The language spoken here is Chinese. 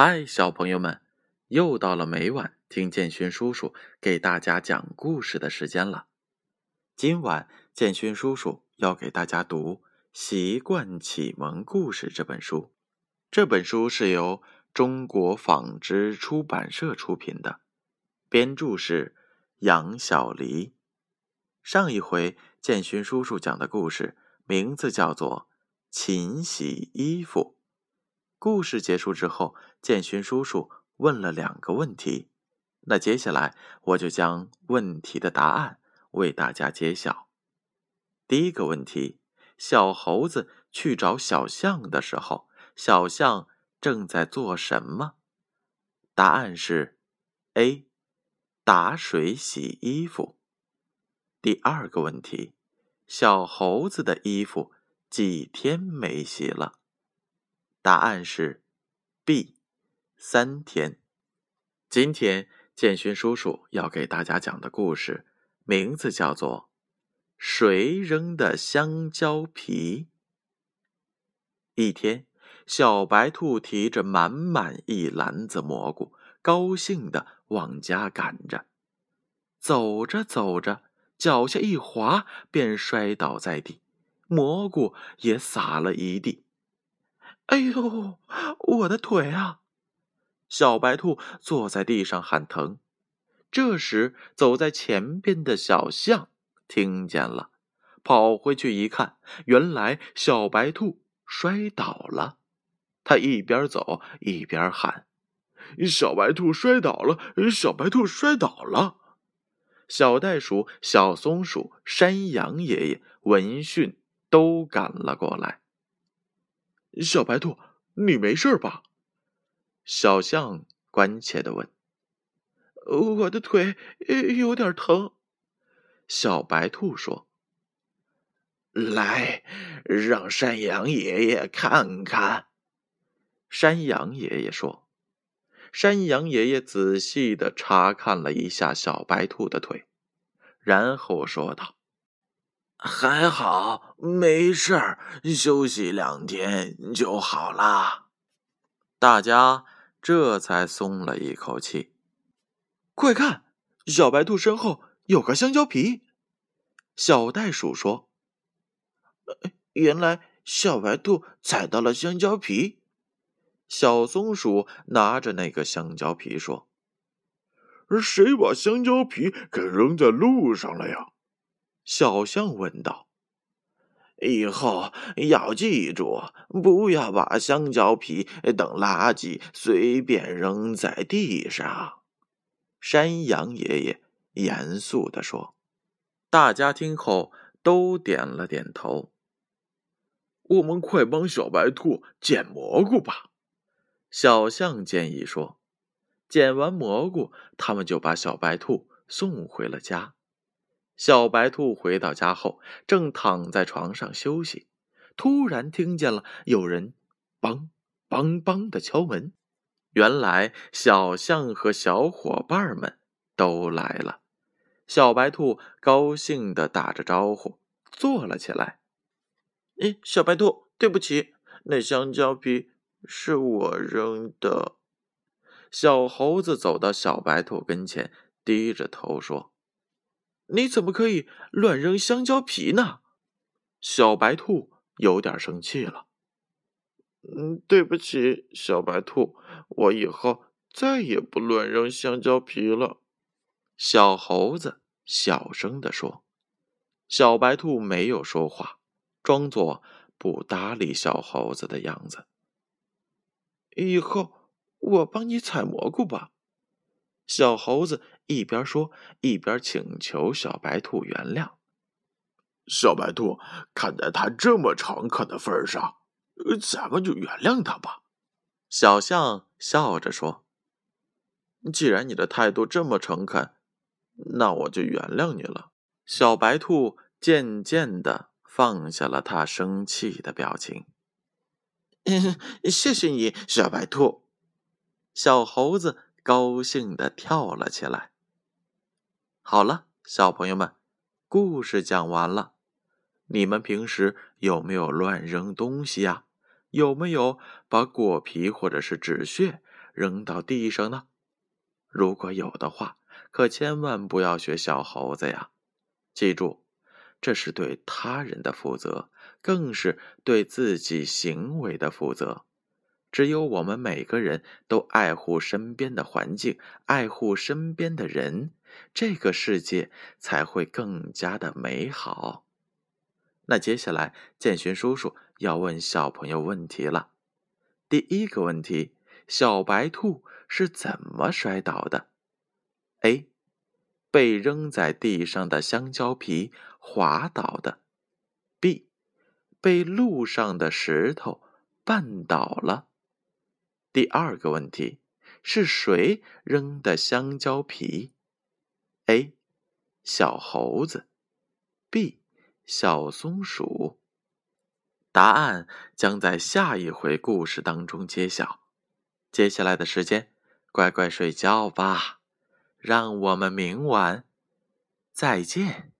嗨，小朋友们，又到了每晚听建勋叔叔给大家讲故事的时间了。今晚建勋叔叔要给大家读《习惯启蒙故事》这本书。这本书是由中国纺织出版社出品的，编著是杨小黎。上一回建勋叔叔讲的故事名字叫做《勤洗衣服》。故事结束之后，建勋叔叔问了两个问题，那接下来我就将问题的答案为大家揭晓。第一个问题：小猴子去找小象的时候，小象正在做什么？答案是 A，打水洗衣服。第二个问题：小猴子的衣服几天没洗了？答案是 B，三天。今天建勋叔叔要给大家讲的故事名字叫做《谁扔的香蕉皮》。一天，小白兔提着满满一篮子蘑菇，高兴的往家赶着。走着走着，脚下一滑，便摔倒在地，蘑菇也撒了一地。哎呦，我的腿啊！小白兔坐在地上喊疼。这时，走在前边的小象听见了，跑回去一看，原来小白兔摔倒了。他一边走一边喊：“小白兔摔倒了！小白兔摔倒了！”小袋鼠、小松鼠、山羊爷爷闻讯都赶了过来。小白兔，你没事吧？小象关切的问。我的腿有点疼。小白兔说：“来，让山羊爷爷看看。”山羊爷爷说。山羊爷爷仔细的查看了一下小白兔的腿，然后说道。还好，没事儿，休息两天就好了。大家这才松了一口气。快看，小白兔身后有个香蕉皮。小袋鼠说：“原来小白兔踩到了香蕉皮。”小松鼠拿着那个香蕉皮说：“谁把香蕉皮给扔在路上了呀？”小象问道：“以后要记住，不要把香蕉皮等垃圾随便扔在地上。”山羊爷爷严肃地说。大家听后都点了点头。我们快帮小白兔捡蘑菇吧，小象建议说。捡完蘑菇，他们就把小白兔送回了家。小白兔回到家后，正躺在床上休息，突然听见了有人“梆梆梆”的敲门。原来小象和小伙伴们都来了。小白兔高兴的打着招呼，坐了起来。“哎，小白兔，对不起，那香蕉皮是我扔的。”小猴子走到小白兔跟前，低着头说。你怎么可以乱扔香蕉皮呢？小白兔有点生气了。嗯，对不起，小白兔，我以后再也不乱扔香蕉皮了。小猴子小声的说。小白兔没有说话，装作不搭理小猴子的样子。以后我帮你采蘑菇吧。小猴子一边说，一边请求小白兔原谅。小白兔看在他这么诚恳的份上，咱们就原谅他吧。小象笑着说：“既然你的态度这么诚恳，那我就原谅你了。”小白兔渐渐的放下了他生气的表情。谢谢你，小白兔。小猴子。高兴的跳了起来。好了，小朋友们，故事讲完了。你们平时有没有乱扔东西呀？有没有把果皮或者是纸屑扔到地上呢？如果有的话，可千万不要学小猴子呀！记住，这是对他人的负责，更是对自己行为的负责。只有我们每个人都爱护身边的环境，爱护身边的人，这个世界才会更加的美好。那接下来，建勋叔叔要问小朋友问题了。第一个问题：小白兔是怎么摔倒的？A. 被扔在地上的香蕉皮滑倒的。B. 被路上的石头绊倒了。第二个问题：是谁扔的香蕉皮？A. 小猴子。B. 小松鼠。答案将在下一回故事当中揭晓。接下来的时间，乖乖睡觉吧。让我们明晚再见。